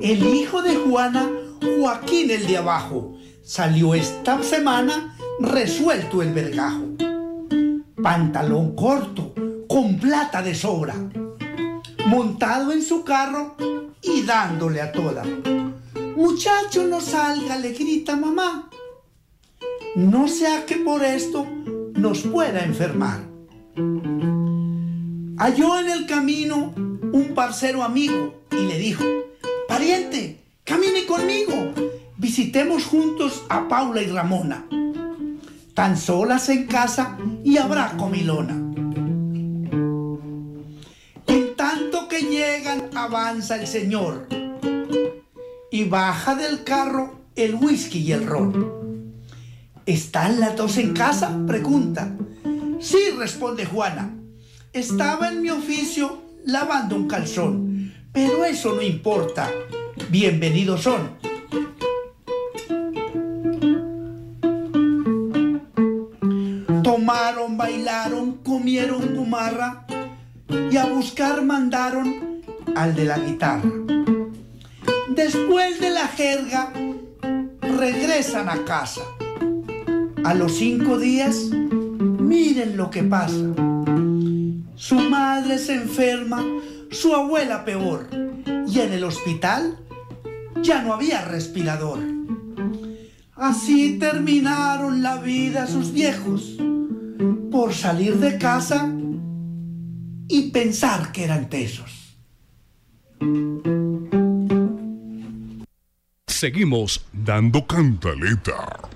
El hijo de Juana, Joaquín el de abajo, salió esta semana resuelto el vergajo. Pantalón corto, con plata de sobra, montado en su carro y dándole a toda. Muchacho, no salga, le grita mamá. No sea que por esto nos pueda enfermar. Halló en el camino un parcero amigo y le dijo, pariente, camine conmigo, visitemos juntos a Paula y Ramona. Tan solas en casa y habrá comilona. En tanto que llegan, avanza el señor y baja del carro el whisky y el ron. ¿Están las dos en casa? Pregunta. Sí, responde Juana. Estaba en mi oficio lavando un calzón, pero eso no importa. Bienvenidos son. Tomaron, bailaron, comieron gumarra y a buscar mandaron al de la guitarra. Después de la jerga, regresan a casa. A los cinco días, miren lo que pasa. Su madre se enferma, su abuela peor, y en el hospital ya no había respirador. Así terminaron la vida sus viejos por salir de casa y pensar que eran tesos. Seguimos dando cantaleta.